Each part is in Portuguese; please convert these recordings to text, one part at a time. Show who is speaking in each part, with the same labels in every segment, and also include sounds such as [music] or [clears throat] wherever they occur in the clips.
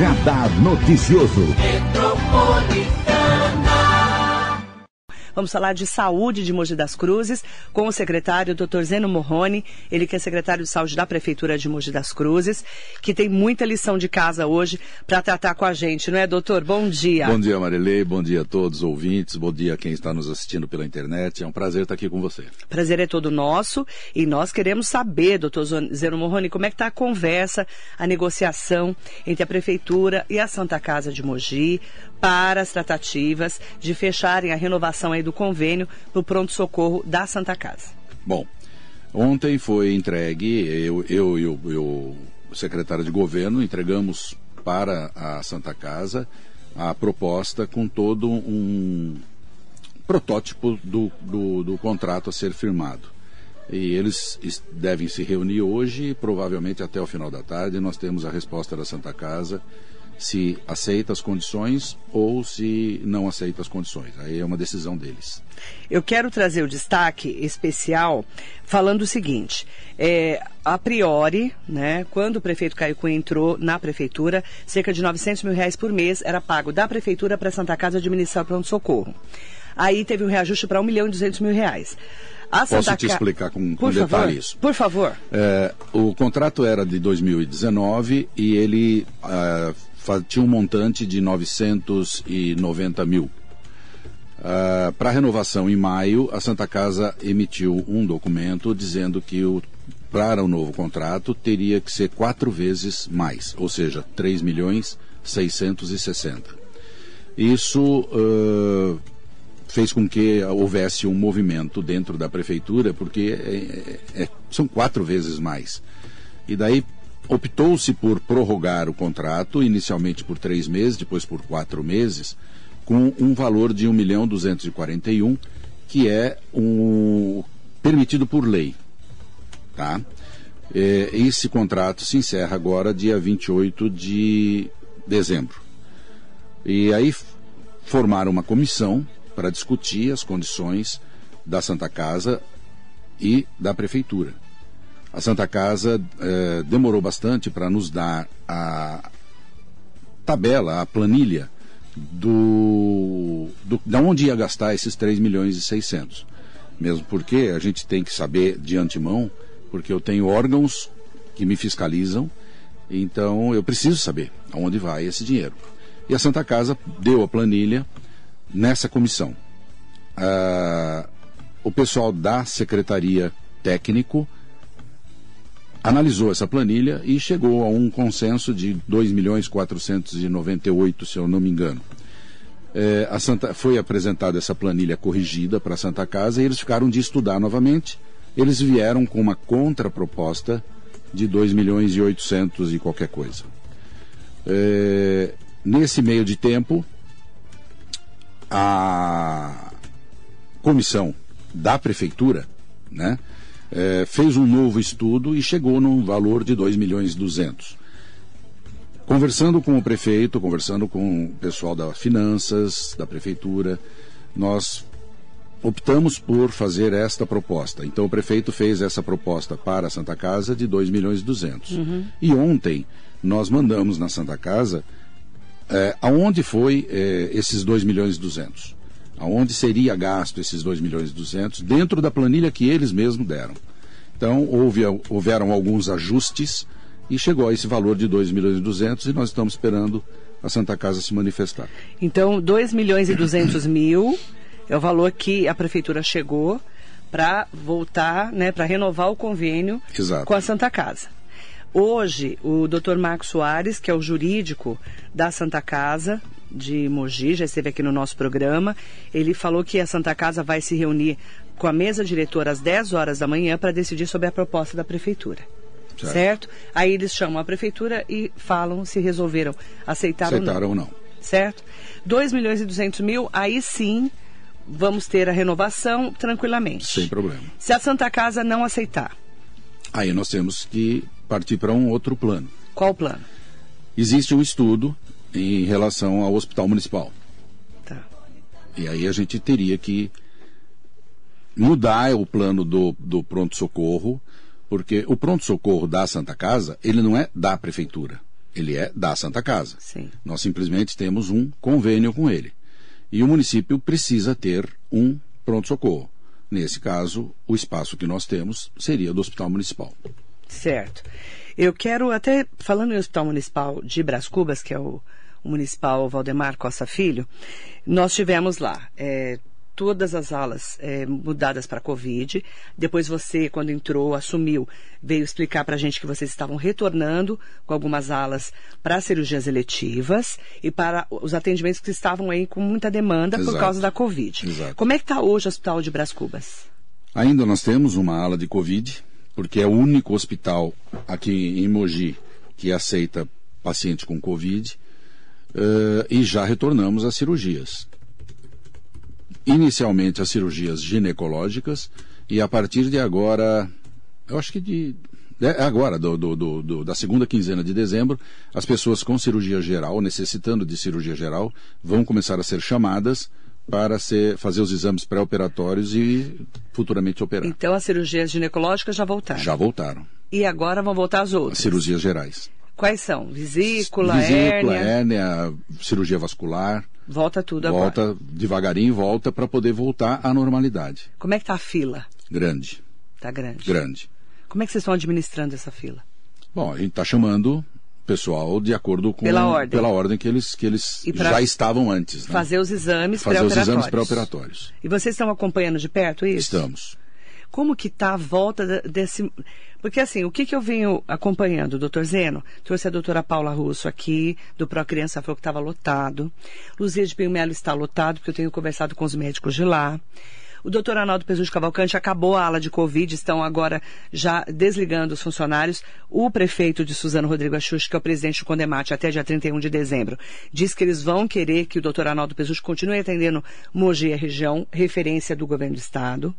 Speaker 1: Radar Noticioso.
Speaker 2: Vamos falar de saúde de Mogi das Cruzes com o secretário Dr. Zeno Morrone, ele que é secretário de saúde da Prefeitura de Mogi das Cruzes, que tem muita lição de casa hoje para tratar com a gente, não é, doutor? Bom dia.
Speaker 3: Bom dia, Marilei, bom dia a todos os ouvintes, bom dia a quem está nos assistindo pela internet. É um prazer estar aqui com você.
Speaker 2: Prazer é todo nosso e nós queremos saber, doutor Zeno Morrone, como é que está a conversa, a negociação entre a Prefeitura e a Santa Casa de Mogi para as tratativas de fecharem a renovação aí do convênio no pronto-socorro da Santa Casa.
Speaker 3: Bom, ontem foi entregue, eu, eu e o secretário de governo entregamos para a Santa Casa a proposta com todo um protótipo do, do, do contrato a ser firmado. E eles devem se reunir hoje, provavelmente até o final da tarde, nós temos a resposta da Santa Casa se aceita as condições ou se não aceita as condições. Aí é uma decisão deles.
Speaker 2: Eu quero trazer o destaque especial falando o seguinte: é, a priori, né, quando o prefeito Caio Cunha entrou na prefeitura, cerca de 900 mil reais por mês era pago da prefeitura para a Santa Casa administrar o pronto-socorro. Aí teve um reajuste para 1 milhão e 200 mil reais.
Speaker 3: A Posso Santa te Ca... explicar com, com detalhe isso?
Speaker 2: Por favor.
Speaker 3: É, o contrato era de 2019 e ele uh, tinha um montante de 990 mil. Uh, Para renovação em maio, a Santa Casa emitiu um documento dizendo que o, para o novo contrato teria que ser quatro vezes mais, ou seja, 3 milhões 660. Isso uh, fez com que houvesse um movimento dentro da prefeitura, porque é, é, é são quatro vezes mais. E daí optou-se por prorrogar o contrato, inicialmente por três meses, depois por quatro meses, com um valor de 1 milhão 241, que é um, permitido por lei. Tá? É, esse contrato se encerra agora dia 28 de dezembro. E aí formaram uma comissão para discutir as condições da Santa Casa e da Prefeitura. A Santa Casa eh, demorou bastante para nos dar a tabela, a planilha do, do da onde ia gastar esses 3 milhões e 600. Mesmo porque a gente tem que saber de antemão, porque eu tenho órgãos que me fiscalizam, então eu preciso saber aonde vai esse dinheiro. E a Santa Casa deu a planilha nessa comissão. Ah, o pessoal da Secretaria Técnico analisou essa planilha e chegou a um consenso de 2 milhões 498, se eu não me engano. É, a Santa, foi apresentada essa planilha corrigida para a Santa Casa e eles ficaram de estudar novamente. Eles vieram com uma contraproposta de 2 milhões e 800 e qualquer coisa. É, nesse meio de tempo, a comissão da prefeitura, né, é, fez um novo estudo e chegou num valor de 2 milhões e 200. Conversando com o prefeito, conversando com o pessoal das finanças, da prefeitura, nós optamos por fazer esta proposta. Então o prefeito fez essa proposta para a Santa Casa de 2 milhões e 200. Uhum. E ontem nós mandamos na Santa Casa é, aonde foi é, esses 2 milhões e 200 aonde seria gasto esses 2 milhões e 200 dentro da planilha que eles mesmos deram. Então, houve, houveram alguns ajustes e chegou a esse valor de 2 milhões e 200 e nós estamos esperando a Santa Casa se manifestar.
Speaker 2: Então, 2 milhões e 200 mil é o valor que a prefeitura chegou para voltar, né, para renovar o convênio
Speaker 3: Exato.
Speaker 2: com a Santa Casa. Hoje, o Dr. Marcos Soares, que é o jurídico da Santa Casa, de Mogi, já esteve aqui no nosso programa. Ele falou que a Santa Casa vai se reunir com a mesa diretora às 10 horas da manhã para decidir sobre a proposta da prefeitura. Certo. certo. Aí eles chamam a prefeitura e falam se resolveram aceitar
Speaker 3: Aceitaram
Speaker 2: ou não. ou não. Certo? 2 milhões e 200 mil, aí sim vamos ter a renovação tranquilamente.
Speaker 3: Sem problema.
Speaker 2: Se a Santa Casa não aceitar.
Speaker 3: Aí nós temos que partir para um outro plano.
Speaker 2: Qual plano?
Speaker 3: Existe um estudo em relação ao hospital municipal.
Speaker 2: Tá.
Speaker 3: E aí a gente teria que mudar o plano do, do pronto-socorro, porque o pronto-socorro da Santa Casa, ele não é da prefeitura. Ele é da Santa Casa.
Speaker 2: Sim.
Speaker 3: Nós simplesmente temos um convênio com ele. E o município precisa ter um pronto-socorro. Nesse caso, o espaço que nós temos seria do Hospital Municipal.
Speaker 2: Certo. Eu quero até, falando em Hospital Municipal de Brás Cubas, que é o, o Municipal Valdemar Costa Filho, nós tivemos lá é, todas as alas é, mudadas para Covid. Depois você, quando entrou, assumiu, veio explicar para a gente que vocês estavam retornando com algumas alas para cirurgias eletivas e para os atendimentos que estavam aí com muita demanda
Speaker 3: Exato.
Speaker 2: por causa da Covid.
Speaker 3: Exato.
Speaker 2: Como é que está hoje o Hospital de Brás Cubas?
Speaker 3: Ainda nós temos uma ala de Covid, porque é o único hospital aqui em Mogi que aceita paciente com Covid, eh, e já retornamos às cirurgias. Inicialmente as cirurgias ginecológicas, e a partir de agora, eu acho que de. é agora, do, do- do- da segunda quinzena de dezembro, as pessoas com cirurgia geral, necessitando de cirurgia geral, vão começar a ser chamadas para ser, fazer os exames pré-operatórios e futuramente operar.
Speaker 2: Então as cirurgias ginecológicas já voltaram.
Speaker 3: Já voltaram.
Speaker 2: E agora vão voltar as
Speaker 3: As
Speaker 2: outras.
Speaker 3: cirurgias gerais.
Speaker 2: Quais são? Vesícula,
Speaker 3: Vesícula,
Speaker 2: hérnia.
Speaker 3: hérnia, cirurgia vascular.
Speaker 2: Volta tudo agora.
Speaker 3: volta devagarinho, volta para poder voltar à normalidade.
Speaker 2: Como é que está a fila?
Speaker 3: Grande,
Speaker 2: Tá grande.
Speaker 3: grande.
Speaker 2: Como é que vocês estão administrando essa fila?
Speaker 3: Bom, a gente está chamando o pessoal de acordo com
Speaker 2: Pela ordem.
Speaker 3: pela ordem que eles, que eles já estavam antes. né?
Speaker 2: Fazer os exames
Speaker 3: Fazer os
Speaker 2: pré-operatórios.
Speaker 3: exames pré-operatórios.
Speaker 2: E vocês estão acompanhando de perto isso?
Speaker 3: Estamos.
Speaker 2: Como que está a volta de- desse... Porque assim, o que, que eu venho acompanhando, doutor Zeno? Trouxe a doutora Paula Russo aqui, do Pro Criança, falou que estava lotado. Luzia de Pinho Melo está lotado, porque eu tenho conversado com os médicos de lá. O doutor Arnaldo Pesus de Cavalcante acabou a ala de Covid, estão agora já desligando os funcionários. O prefeito de Suzano Rodrigo Axux, que é o presidente do Condemate até dia 31 de dezembro, diz que eles vão querer que o doutor Arnaldo Pesus continue atendendo Mogi e a região, referência do governo do estado.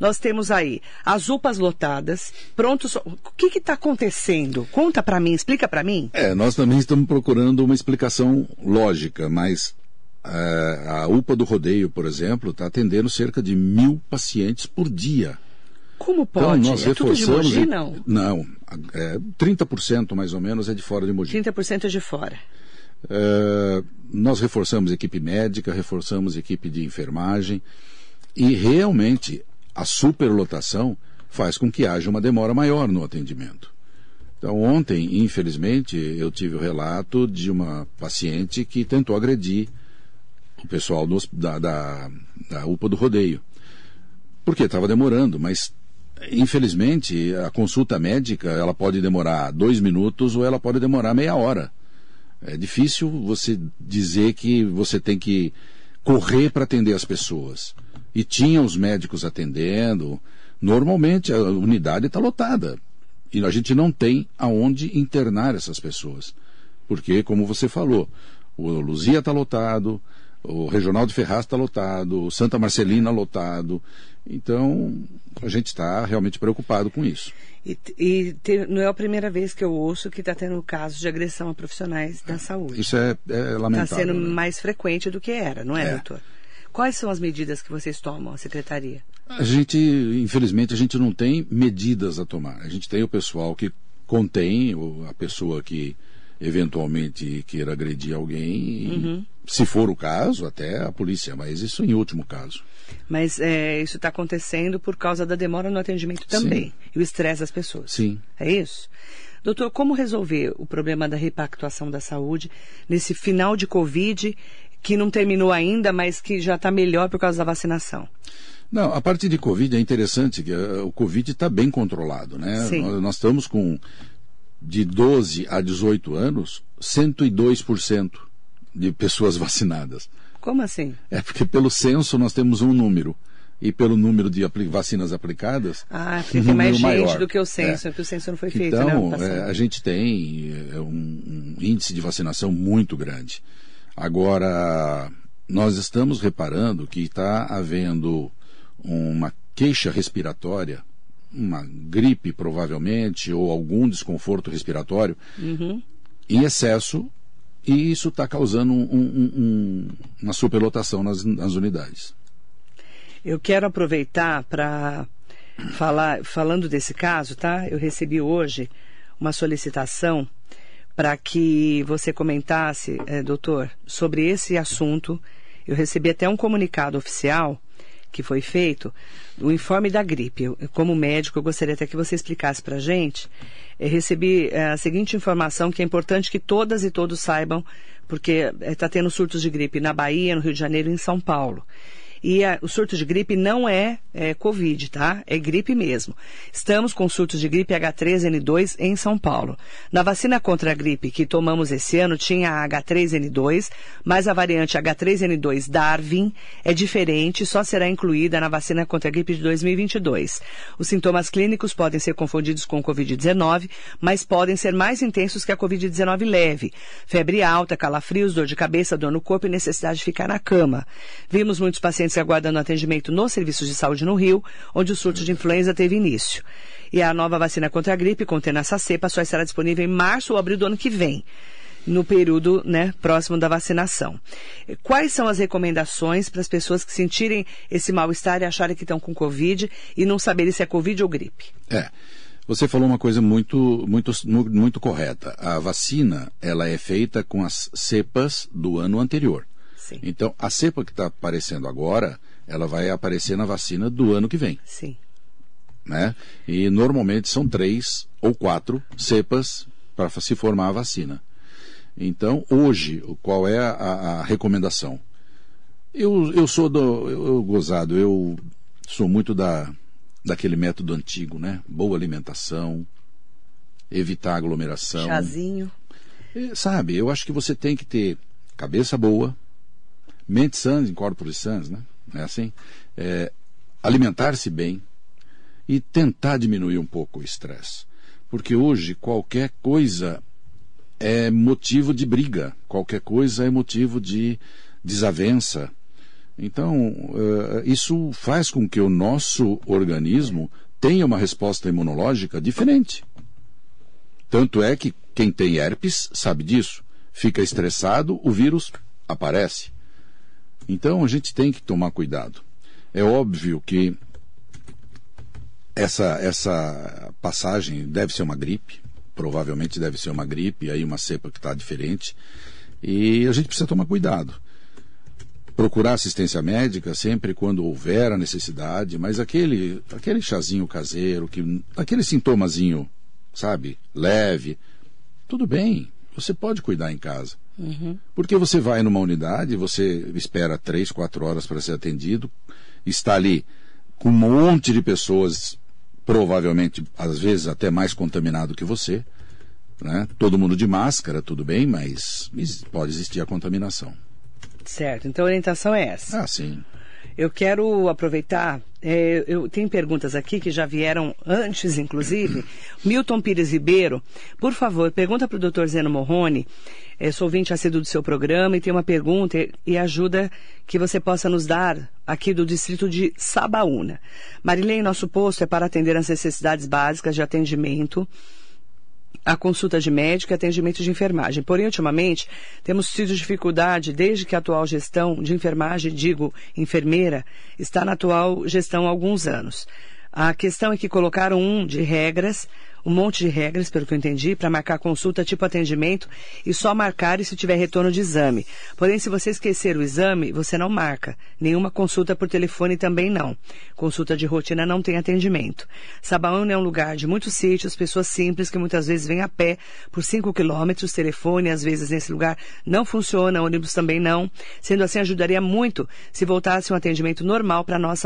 Speaker 2: Nós temos aí as UPAs lotadas, prontos. O que está acontecendo? Conta para mim, explica para mim.
Speaker 3: É, nós também estamos procurando uma explicação lógica, mas a UPA do Rodeio, por exemplo, está atendendo cerca de mil pacientes por dia.
Speaker 2: Como pode?
Speaker 3: Então, nós
Speaker 2: é tudo de
Speaker 3: reforçamos.
Speaker 2: Mogi, não?
Speaker 3: Não. É, 30% mais ou menos é de fora de Mogi.
Speaker 2: 30% é de fora.
Speaker 3: É, nós reforçamos equipe médica, reforçamos equipe de enfermagem e realmente a superlotação faz com que haja uma demora maior no atendimento. Então, ontem, infelizmente, eu tive o relato de uma paciente que tentou agredir o pessoal do da, da, da UPA do rodeio. Porque estava demorando, mas infelizmente a consulta médica ela pode demorar dois minutos ou ela pode demorar meia hora. É difícil você dizer que você tem que correr para atender as pessoas. E tinha os médicos atendendo. Normalmente a unidade está lotada. E a gente não tem aonde internar essas pessoas. Porque, como você falou, o Luzia está lotado, o Regional de Ferraz está lotado, o Santa Marcelina lotado. Então, a gente está realmente preocupado com isso.
Speaker 2: E, e te- não é a primeira vez que eu ouço que está tendo casos de agressão a profissionais da saúde.
Speaker 3: Isso é, é
Speaker 2: Está
Speaker 3: lamentável.
Speaker 2: sendo
Speaker 3: né?
Speaker 2: mais frequente do que era, não é,
Speaker 3: É.
Speaker 2: doutor? Quais são as medidas que vocês tomam, a secretaria?
Speaker 3: A gente, infelizmente, a gente não tem medidas a tomar. A gente tem o pessoal que contém a pessoa que eventualmente queira agredir alguém, e, se for o caso, até a polícia, mas isso em último caso.
Speaker 2: Mas é, isso está acontecendo por causa da demora no atendimento também.
Speaker 3: Sim.
Speaker 2: E o estresse das pessoas.
Speaker 3: Sim.
Speaker 2: É isso? Doutor, como resolver o problema da repactuação da saúde nesse final de Covid, que não terminou ainda, mas que já está melhor por causa da vacinação?
Speaker 3: Não, a parte de Covid é interessante, que eh, o Covid está bem controlado, né?
Speaker 2: Sim.
Speaker 3: Nós, nós estamos com de 12 a 18 anos, 102% de pessoas vacinadas.
Speaker 2: Como assim?
Speaker 3: É porque pelo censo nós temos um número. E pelo número de apli- vacinas aplicadas.
Speaker 2: Ah, porque [laughs]
Speaker 3: um
Speaker 2: tem mais gente
Speaker 3: maior.
Speaker 2: do que o censo,
Speaker 3: É.
Speaker 2: é. que o censo não foi feito, né?
Speaker 3: Então,
Speaker 2: passado.
Speaker 3: é, a gente tem é, um, um índice de vacinação muito grande. Agora, nós estamos reparando que está havendo uma queixa respiratória, uma gripe provavelmente, ou algum desconforto respiratório,
Speaker 2: Uhum.
Speaker 3: em excesso, e isso está causando um- um- um- uma superlotação nas, nas unidades.
Speaker 2: Eu quero aproveitar para falar, falando desse caso, tá? Eu recebi hoje uma solicitação para que você comentasse, eh, doutor, sobre esse assunto. Eu recebi até um comunicado oficial que foi feito, o informe da gripe. Eu, como médico, eu gostaria até que você explicasse para a gente. Recebi eh, a seguinte informação que é importante que todas e todos saibam, porque está tendo surtos de gripe na Bahia, no Rio de Janeiro e em São Paulo. E a, o surto de gripe não é, é Covid, tá? É gripe mesmo. Estamos com surtos de gripe H3N2 em São Paulo. Na vacina contra a gripe que tomamos esse ano tinha a H3N2, mas a variante H3N2 Darwin é diferente, só será incluída na vacina contra a gripe de 2022. Os sintomas clínicos podem ser confundidos com Covid-19, mas podem ser mais intensos que a Covid-19 leve. Febre alta, calafrios, dor de cabeça, dor no corpo e necessidade de ficar na cama. Vimos muitos pacientes pacientes aguardando atendimento nos serviços de saúde no Rio, onde o surto de influenza teve início. E a nova vacina contra a gripe, contendo essa cepa, só estará disponível em março ou abril do ano que vem no período né, próximo da vacinação. Quais são as recomendações para as pessoas que sentirem esse mal-estar e acharem que estão com Covid e não saberem se é Covid ou gripe?
Speaker 3: É. Você falou uma coisa muito, muito, muito correta. A vacina, ela é feita com as cepas do ano anterior. Sim. Então, a cepa que está aparecendo agora, ela vai aparecer na vacina do ano que vem.
Speaker 2: Sim.
Speaker 3: Né? E normalmente são três ou quatro cepas para se formar a vacina. Então, hoje, qual é a, a recomendação? Eu, eu sou do. Eu, eu, gozado, eu sou muito da, daquele método antigo, né? Boa alimentação, evitar aglomeração.
Speaker 2: Chazinho.
Speaker 3: E, sabe, eu acho que você tem que ter cabeça boa, mente sans in corpore sans, né? É assim? É, Alimentar-se bem e tentar diminuir um pouco o estresse. Porque hoje qualquer coisa é motivo de briga, qualquer coisa é motivo de desavença. Então, uh, isso faz com que o nosso organismo tenha uma resposta imunológica diferente. Tanto é que quem tem herpes sabe disso. Fica estressado, o vírus aparece. Então a gente tem que tomar cuidado. É óbvio que essa, essa passagem deve ser uma gripe, provavelmente deve ser uma gripe, aí uma cepa que está diferente, e a gente precisa tomar cuidado. Procurar assistência médica sempre quando houver a necessidade, mas aquele, aquele chazinho caseiro, que, aquele sintomazinho, sabe, leve, tudo bem, você pode cuidar em casa. Uhum. Porque você vai numa unidade, você espera três, quatro horas para ser atendido, está ali com um monte de pessoas, provavelmente, às vezes, até mais contaminado que você. Né? Todo mundo de máscara, tudo bem, mas pode existir a contaminação.
Speaker 2: Certo, então a orientação é essa.
Speaker 3: Ah, sim.
Speaker 2: Eu quero aproveitar, é, eu tenho perguntas aqui que já vieram antes, inclusive. [clears throat] Milton Pires Ribeiro, por favor, pergunta para o doutor Zeno Morrone, é, sou ouvinte assíduo do seu programa e tem uma pergunta e, e ajuda que você possa nos dar aqui do distrito de Sabaúna. Marilene, nosso posto é para atender as necessidades básicas de atendimento a consulta de médico e atendimento de enfermagem. Porém, ultimamente, temos tido dificuldade desde que a atual gestão de enfermagem, digo enfermeira, está na atual gestão há alguns anos. A questão é que colocaram um de regras um monte de regras, pelo que eu entendi, para marcar consulta tipo atendimento e só marcar se tiver retorno de exame. Porém, se você esquecer o exame, você não marca. Nenhuma consulta por telefone também não. Consulta de rotina não tem atendimento. Sabaúna é um lugar de muitos sítios, pessoas simples que muitas vezes vêm a pé por 5 quilômetros, telefone às vezes nesse lugar não funciona, ônibus também não. Sendo assim, ajudaria muito se voltasse um atendimento normal para nós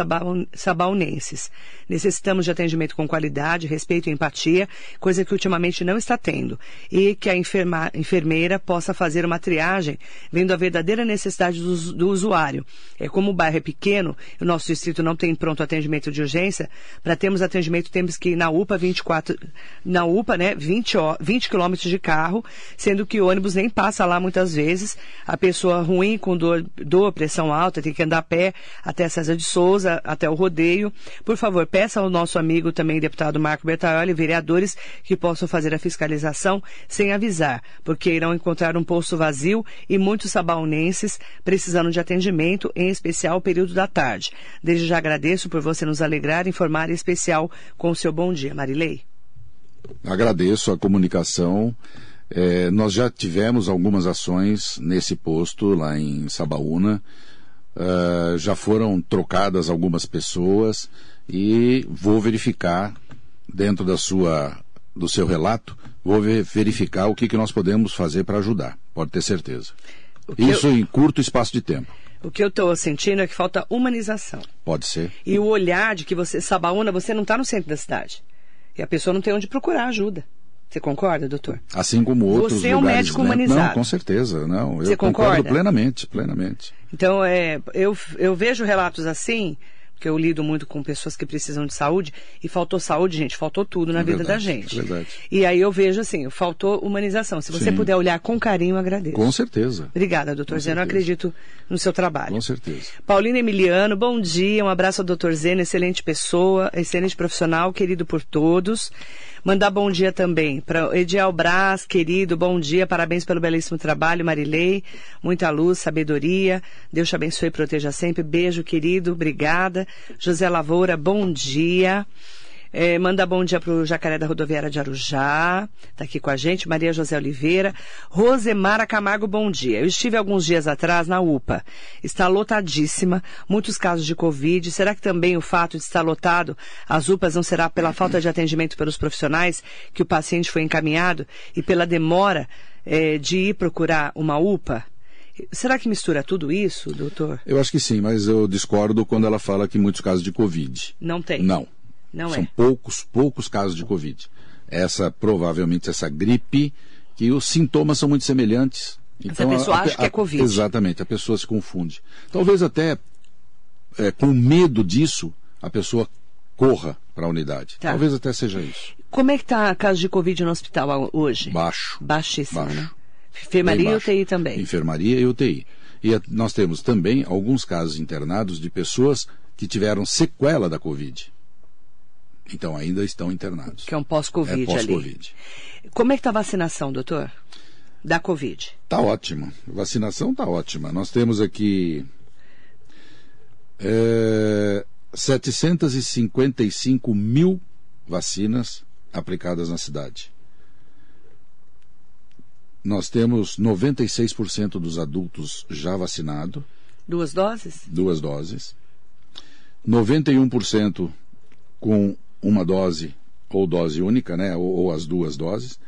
Speaker 2: sabaunenses. Necessitamos de atendimento com qualidade, respeito e empatia coisa que ultimamente não está tendo, e que a enferma, enfermeira possa fazer uma triagem, vendo a verdadeira necessidade do, do usuário. É como o bairro é pequeno, o nosso distrito não tem pronto atendimento de urgência, para termos atendimento temos que ir na UPA 24, na UPA, né, 20, 20 quilômetros de carro, sendo que o ônibus nem passa lá muitas vezes. A pessoa ruim com dor, dor pressão alta, tem que andar a pé até César de Souza, até o rodeio. Por favor, peça ao nosso amigo também, deputado Marco Bertaioli, vereador, que possam fazer a fiscalização sem avisar, porque irão encontrar um posto vazio e muitos sabaunenses precisando de atendimento, em especial o período da tarde. Desde já agradeço por você nos alegrar, informar em especial com o seu bom dia. Marilei.
Speaker 3: Agradeço a comunicação. É, nós já tivemos algumas ações nesse posto lá em Sabaúna. Uh, já foram trocadas algumas pessoas e vou verificar dentro da sua do seu relato, vou verificar o que, que nós podemos fazer para ajudar. Pode ter certeza. Isso eu... em curto espaço de tempo.
Speaker 2: O que eu estou sentindo é que falta humanização.
Speaker 3: Pode ser.
Speaker 2: E o olhar de que você, Sabaúna, você não está no centro da cidade. E a pessoa não tem onde procurar ajuda. Você concorda, doutor?
Speaker 3: Assim como outros
Speaker 2: Você é um
Speaker 3: lugares,
Speaker 2: médico
Speaker 3: né?
Speaker 2: humanizado.
Speaker 3: Não, com certeza. Não, eu
Speaker 2: Você
Speaker 3: concordo
Speaker 2: concorda?
Speaker 3: plenamente, plenamente.
Speaker 2: Então, é, eu, eu vejo relatos assim, porque eu lido muito com pessoas que precisam de saúde, e faltou saúde, gente, faltou tudo na
Speaker 3: É
Speaker 2: vida da
Speaker 3: verdade,
Speaker 2: gente.
Speaker 3: é verdade.
Speaker 2: E aí eu vejo assim, faltou humanização. Se você
Speaker 3: Sim.
Speaker 2: puder olhar com carinho, eu agradeço.
Speaker 3: Com certeza.
Speaker 2: Obrigada, doutor Zeno. Eu acredito no seu trabalho.
Speaker 3: Com certeza.
Speaker 2: Paulina Emiliano, bom dia, um abraço ao doutor Zeno, excelente pessoa, excelente profissional, querido por todos. Mandar bom dia também para Ediel Braz, querido, bom dia, parabéns pelo belíssimo trabalho, Marilei, muita luz, sabedoria, Deus te abençoe e proteja sempre, beijo, querido, obrigada. José Lavoura, bom dia. É, manda bom dia para o Jacaré da Rodoviária de Arujá, está aqui com a gente, Maria José Oliveira. Rosemara Camargo, bom dia. Eu estive alguns dias atrás na UPA. Está lotadíssima, muitos casos de Covid. Será que também o fato de estar lotado, as UPAs não será pela falta de atendimento pelos profissionais que o paciente foi encaminhado e pela demora é, de ir procurar uma UPA? Será que mistura tudo isso, doutor?
Speaker 3: Eu acho que sim, mas eu discordo quando ela fala que muitos casos de Covid.
Speaker 2: Não tem.
Speaker 3: Não.
Speaker 2: Não
Speaker 3: São
Speaker 2: é.
Speaker 3: poucos, poucos casos de Covid. Essa, provavelmente, essa gripe, que os sintomas são muito semelhantes.
Speaker 2: Essa pessoa acha que é Covid.
Speaker 3: Exatamente, a pessoa se confunde. Talvez até é, com medo disso, a pessoa corra para a unidade.
Speaker 2: Tá.
Speaker 3: Talvez até seja isso.
Speaker 2: Como é que está a caso de Covid no hospital a- hoje?
Speaker 3: Baixo.
Speaker 2: Baixíssimo,
Speaker 3: Baixo.
Speaker 2: né? Enfermaria e. UTI também.
Speaker 3: Enfermaria e UTI. E a- nós temos também alguns casos internados de pessoas que tiveram sequela da Covid. Então ainda estão internados.
Speaker 2: Que é um pós-Covid
Speaker 3: é
Speaker 2: ali.
Speaker 3: pós-Covid.
Speaker 2: Como é que está a vacinação, doutor? Da Covid.
Speaker 3: Tá ótimo. Vacinação tá ótima. Nós temos aqui é, 755 mil vacinas aplicadas na cidade. Nós temos 96% dos adultos já vacinados,
Speaker 2: Duas doses?
Speaker 3: duas doses. 91% com uma dose ou dose única, né? Ou, ou as duas doses.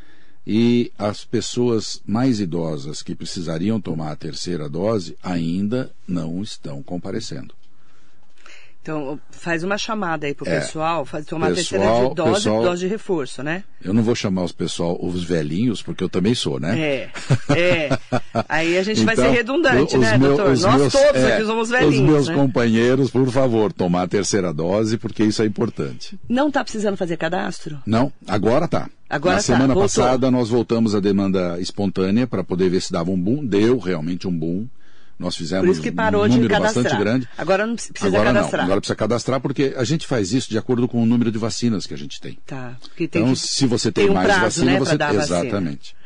Speaker 3: E as pessoas mais idosas que precisariam tomar a terceira dose ainda não estão comparecendo.
Speaker 2: Então, faz uma chamada aí pro
Speaker 3: É.
Speaker 2: pessoal, faz tomar a
Speaker 3: Pessoal-
Speaker 2: terceira de dose
Speaker 3: pessoal-
Speaker 2: dose de reforço, né?
Speaker 3: Eu não vou chamar os pessoal, os velhinhos, porque eu também sou, né?
Speaker 2: É, é. [laughs] Aí a gente vai ser
Speaker 3: Então,
Speaker 2: redundante, né,
Speaker 3: meu-
Speaker 2: doutor? Nós
Speaker 3: meus-
Speaker 2: todos
Speaker 3: é,
Speaker 2: aqui somos velhinhos,
Speaker 3: Os meus
Speaker 2: né?
Speaker 3: companheiros, por favor, tomar a terceira dose, porque isso é importante.
Speaker 2: Não está precisando fazer cadastro?
Speaker 3: Não, agora tá.
Speaker 2: Agora
Speaker 3: Na
Speaker 2: tá,
Speaker 3: semana
Speaker 2: voltou.
Speaker 3: passada nós voltamos à demanda espontânea para poder ver se dava um boom. Deu realmente um boom. Nós fizemos
Speaker 2: Por isso que parou
Speaker 3: um
Speaker 2: de
Speaker 3: número
Speaker 2: cadastrar.
Speaker 3: bastante grande.
Speaker 2: Agora não precisa
Speaker 3: agora
Speaker 2: cadastrar.
Speaker 3: não, agora precisa cadastrar porque a gente faz isso de acordo com o número de vacinas que a gente tem.
Speaker 2: Tá. Tem
Speaker 3: Então,
Speaker 2: que-
Speaker 3: se você tem,
Speaker 2: tem um
Speaker 3: mais
Speaker 2: prazo,
Speaker 3: vacina,
Speaker 2: né,
Speaker 3: você
Speaker 2: a vacina.
Speaker 3: exatamente.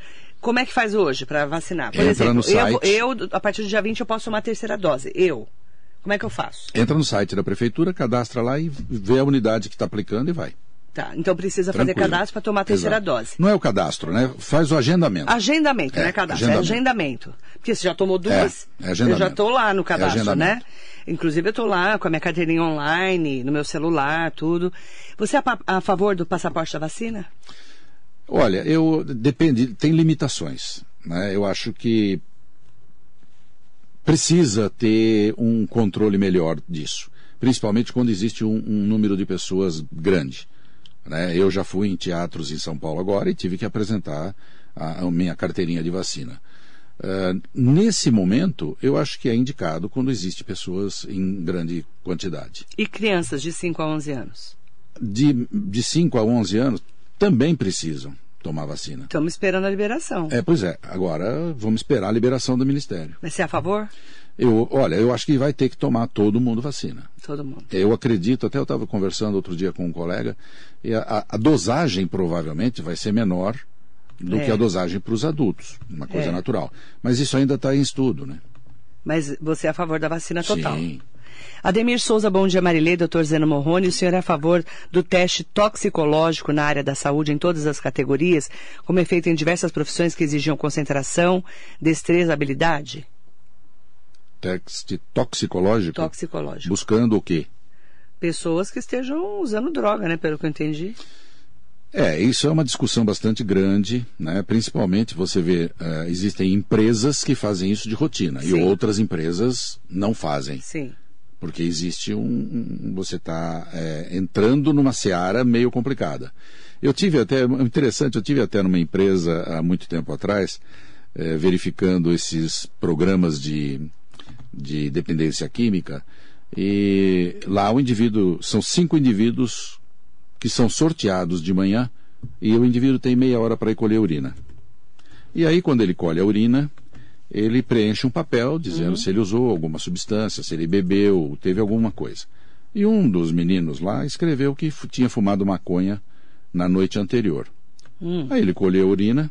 Speaker 2: Como é que faz hoje para vacinar? Por
Speaker 3: Entra
Speaker 2: exemplo,
Speaker 3: no
Speaker 2: eu,
Speaker 3: site.
Speaker 2: eu, a partir do dia 20, eu posso tomar a terceira dose. Eu. Como é que eu faço?
Speaker 3: Entra no site da prefeitura, cadastra lá e vê a unidade que está aplicando e vai.
Speaker 2: Tá, então precisa fazer
Speaker 3: Tranquilo.
Speaker 2: cadastro para tomar a terceira
Speaker 3: Exato.
Speaker 2: dose.
Speaker 3: Não é o cadastro, né? Faz o agendamento.
Speaker 2: Agendamento,
Speaker 3: É,
Speaker 2: não é cadastro,
Speaker 3: agendamento.
Speaker 2: é agendamento. Porque você já tomou duas,
Speaker 3: É, é
Speaker 2: eu já estou lá no cadastro,
Speaker 3: É
Speaker 2: né?
Speaker 3: agendamento.
Speaker 2: Inclusive eu estou lá com a minha carteirinha online, no meu celular, tudo. Você é a favor do passaporte da vacina?
Speaker 3: Olha, eu depende, tem limitações. Né? Eu acho que precisa ter um controle melhor disso, principalmente quando existe um, um número de pessoas grande. Né? Eu já fui em teatros em São Paulo agora e tive que apresentar a, a minha carteirinha de vacina. Ah, nesse momento, eu acho que é indicado quando existe pessoas em grande quantidade.
Speaker 2: E crianças de 5 a 11 anos?
Speaker 3: De, de 5 a 11 anos também precisam tomar vacina.
Speaker 2: Estamos esperando a liberação.
Speaker 3: É, pois é. Agora vamos esperar a liberação do Ministério.
Speaker 2: Mas você é a favor?
Speaker 3: Eu, olha, eu acho que vai ter que tomar todo mundo vacina.
Speaker 2: Todo mundo.
Speaker 3: Eu acredito, até eu estava conversando outro dia com um colega, e a, a- dosagem provavelmente vai ser menor do
Speaker 2: É.
Speaker 3: que a dosagem para os adultos, uma coisa
Speaker 2: É.
Speaker 3: natural. Mas isso ainda está em estudo, né?
Speaker 2: Mas você é a favor da vacina total?
Speaker 3: Sim.
Speaker 2: Ademir Souza, bom dia, Marilei, doutor Zeno Morrone. O senhor é a favor do teste toxicológico na área da saúde em todas as categorias, como é feito em diversas profissões que exigiam concentração, destreza, habilidade?
Speaker 3: Teste toxicológico?
Speaker 2: Toxicológico.
Speaker 3: Buscando o quê?
Speaker 2: Pessoas que estejam usando droga, né? Pelo que eu entendi.
Speaker 3: É, isso é uma discussão bastante grande, né? Principalmente você vê, uh, existem empresas que fazem isso de rotina Sim. e outras empresas não fazem.
Speaker 2: Sim.
Speaker 3: Porque existe um. um você está é, entrando numa seara meio complicada. Eu tive até, interessante, eu tive até numa empresa há muito tempo atrás, é, verificando esses programas de, de dependência química, e lá o indivíduo, são cinco indivíduos que são sorteados de manhã e o indivíduo tem meia hora para ir colher a urina. E aí, quando ele colhe a urina, ele preenche um papel dizendo uhum. se ele usou alguma substância, se ele bebeu, teve alguma coisa. E um dos meninos lá escreveu que tinha fumado maconha na noite anterior. Uhum. Aí ele colheu a urina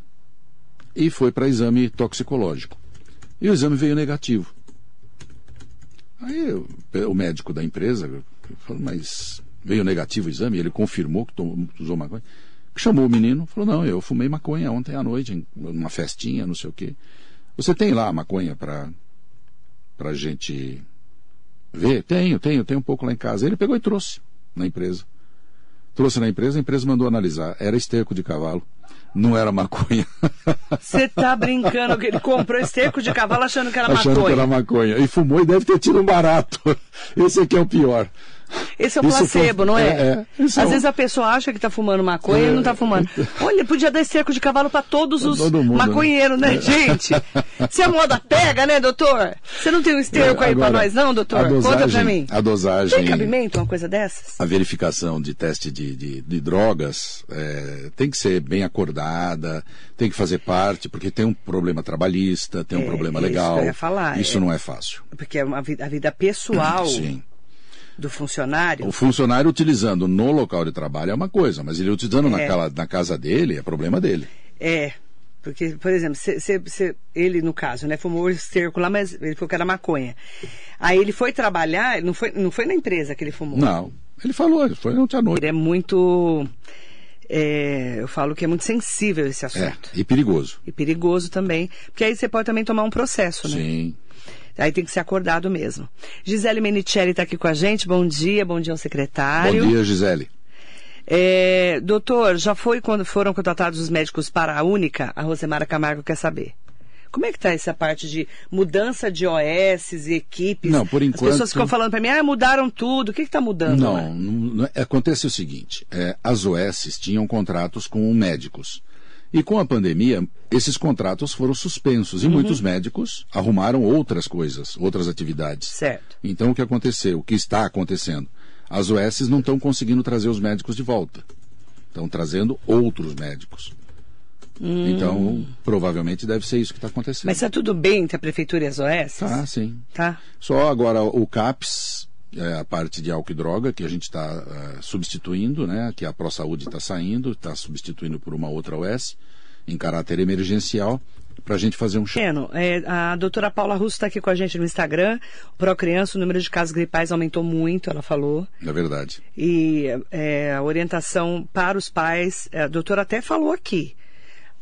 Speaker 3: e foi para exame toxicológico. E o exame veio negativo. Aí o médico da empresa falou, mas veio negativo o exame, ele confirmou que tomou, usou maconha. Chamou o menino, falou, não, eu fumei maconha ontem à noite, em uma festinha, não sei o quê. Você tem lá maconha para a gente ver? Tenho, tenho, tenho um pouco lá em casa. Ele pegou e trouxe na empresa. Trouxe na empresa, a empresa mandou analisar. Era esterco de cavalo. Não era maconha.
Speaker 2: Você tá brincando que ele comprou esterco de cavalo achando que era
Speaker 3: achando
Speaker 2: maconha.
Speaker 3: Achando que era maconha. E fumou e deve ter tido um barato. Esse aqui é o pior.
Speaker 2: Esse é o placebo, não é? é, é. Às é vezes a pessoa acha que está fumando maconha e não está fumando. Olha, podia dar esterco de cavalo para todos os Todo mundo, maconheiros, né, né gente? Se a moda pega, né, doutor? Você não tem um esterco aí para nós, não, doutor?
Speaker 3: Dosagem,
Speaker 2: Conta para mim.
Speaker 3: A dosagem.
Speaker 2: Tem cabimento uma coisa dessas?
Speaker 3: A verificação de teste de, de, de drogas é, tem que ser bem acordada, tem que fazer parte, porque tem um problema trabalhista, tem um é, problema legal. Isso,
Speaker 2: falar,
Speaker 3: isso não é fácil.
Speaker 2: Porque é a vida, a vida pessoal.
Speaker 3: Sim
Speaker 2: do funcionário?
Speaker 3: O funcionário utilizando no local de trabalho é uma coisa, mas ele utilizando é. naquela, na casa dele é problema dele.
Speaker 2: É. Porque, por exemplo, se, ele, no caso, né, fumou o esterco lá, mas ele falou que era maconha. Aí ele foi trabalhar, não foi, não foi na empresa que ele fumou.
Speaker 3: Não. Ele falou, foi ontem à noite.
Speaker 2: Ele é muito. É, eu falo que é muito sensível esse assunto.
Speaker 3: É, e perigoso.
Speaker 2: E perigoso também. Porque aí você pode também tomar um processo, né?
Speaker 3: Sim.
Speaker 2: Aí tem que ser acordado mesmo. Gisele Menicelli está aqui com a gente. Bom dia, bom dia ao secretário.
Speaker 3: Bom dia, Gisele.
Speaker 2: É, doutor, já foi quando foram contratados os médicos para a única? A Rosemara Camargo quer saber. Como é que está essa parte de mudança de OS e equipes?
Speaker 3: Não, por enquanto...
Speaker 2: As pessoas ficam falando para mim, ah, mudaram tudo. O que está mudando?
Speaker 3: Não, não, não, acontece o seguinte, é, as OS tinham contratos com médicos. E com a pandemia, esses contratos foram suspensos e uhum. muitos médicos arrumaram outras coisas, outras atividades.
Speaker 2: Certo.
Speaker 3: Então o que aconteceu? O que está acontecendo? As OS não estão conseguindo trazer os médicos de volta. Estão trazendo outros médicos. Hum. Então, provavelmente deve ser isso que está acontecendo.
Speaker 2: Mas está tudo bem entre a prefeitura e as OS?
Speaker 3: Tá, sim.
Speaker 2: Tá.
Speaker 3: Só agora o CAPS é, a parte de álcool e droga, que a gente está é, substituindo, né, que a ProSaúde está saindo, está substituindo por uma outra OS, em caráter emergencial, para a gente fazer um
Speaker 2: chá. É, a doutora Paula Russo está aqui com a gente no Instagram. O Procriança, o número de casos gripais aumentou muito, ela falou.
Speaker 3: É verdade.
Speaker 2: E é, a orientação para os pais, a doutora até falou aqui,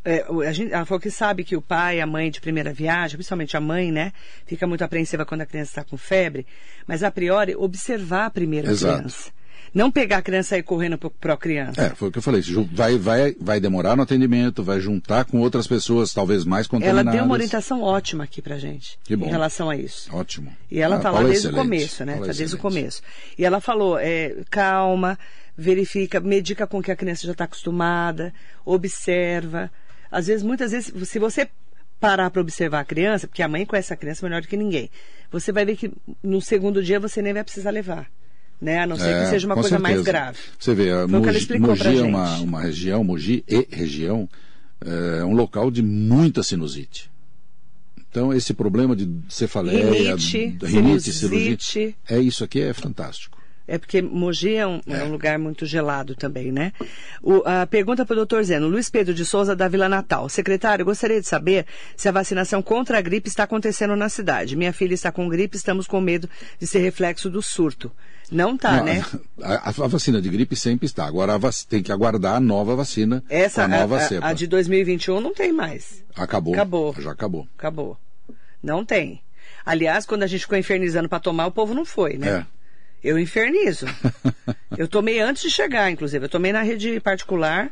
Speaker 2: é, a gente, ela falou que sabe que o pai, a mãe de primeira viagem, principalmente a mãe, né, fica muito apreensiva quando a criança está com febre, mas a priori observar primeiro a Exato. criança. Não pegar a criança e ir correndo para a criança.
Speaker 3: É, foi o que eu falei. Vai, vai, vai demorar no atendimento, vai juntar com outras pessoas, talvez mais contaminadas.
Speaker 2: Ela deu uma orientação ótima aqui para gente.
Speaker 3: Que bom.
Speaker 2: Em relação a isso.
Speaker 3: Ótimo.
Speaker 2: E ela está ah, lá desde excelente. o começo, né? Está desde o começo. E ela falou, é, calma, verifica, medica com que a criança já está acostumada, observa. Às vezes, muitas vezes, se você parar para observar a criança, porque a mãe conhece a criança melhor do que ninguém, você vai ver que no segundo dia você nem vai precisar levar. Né? A não ser é, que seja uma coisa
Speaker 3: certeza.
Speaker 2: mais grave.
Speaker 3: Você vê, a Mogi, Mogi é uma, uma região, Mogi e região, é um local de muita sinusite. Então, esse problema de cefaleia,
Speaker 2: rinite,
Speaker 3: rinite sinusite, é isso aqui é fantástico.
Speaker 2: É porque Mogi é um, é. um lugar muito gelado também, né? O, a pergunta para o doutor Zeno. Luiz Pedro de Souza, da Vila Natal. Secretário, gostaria de saber se a vacinação contra a gripe está acontecendo na cidade. Minha filha está com gripe, estamos com medo de ser reflexo do surto. Não está, né?
Speaker 3: A, a, vacina de gripe sempre está. Agora tem que aguardar a nova vacina.
Speaker 2: Essa,
Speaker 3: a nova
Speaker 2: a,
Speaker 3: cepa.
Speaker 2: A de 2021 não tem mais.
Speaker 3: Acabou.
Speaker 2: Acabou.
Speaker 3: Já acabou.
Speaker 2: Acabou. Não tem. Aliás, quando a gente ficou infernizando para tomar, o povo não foi, né? É. Eu infernizo. [laughs] eu tomei antes de chegar, inclusive. Eu tomei na rede particular,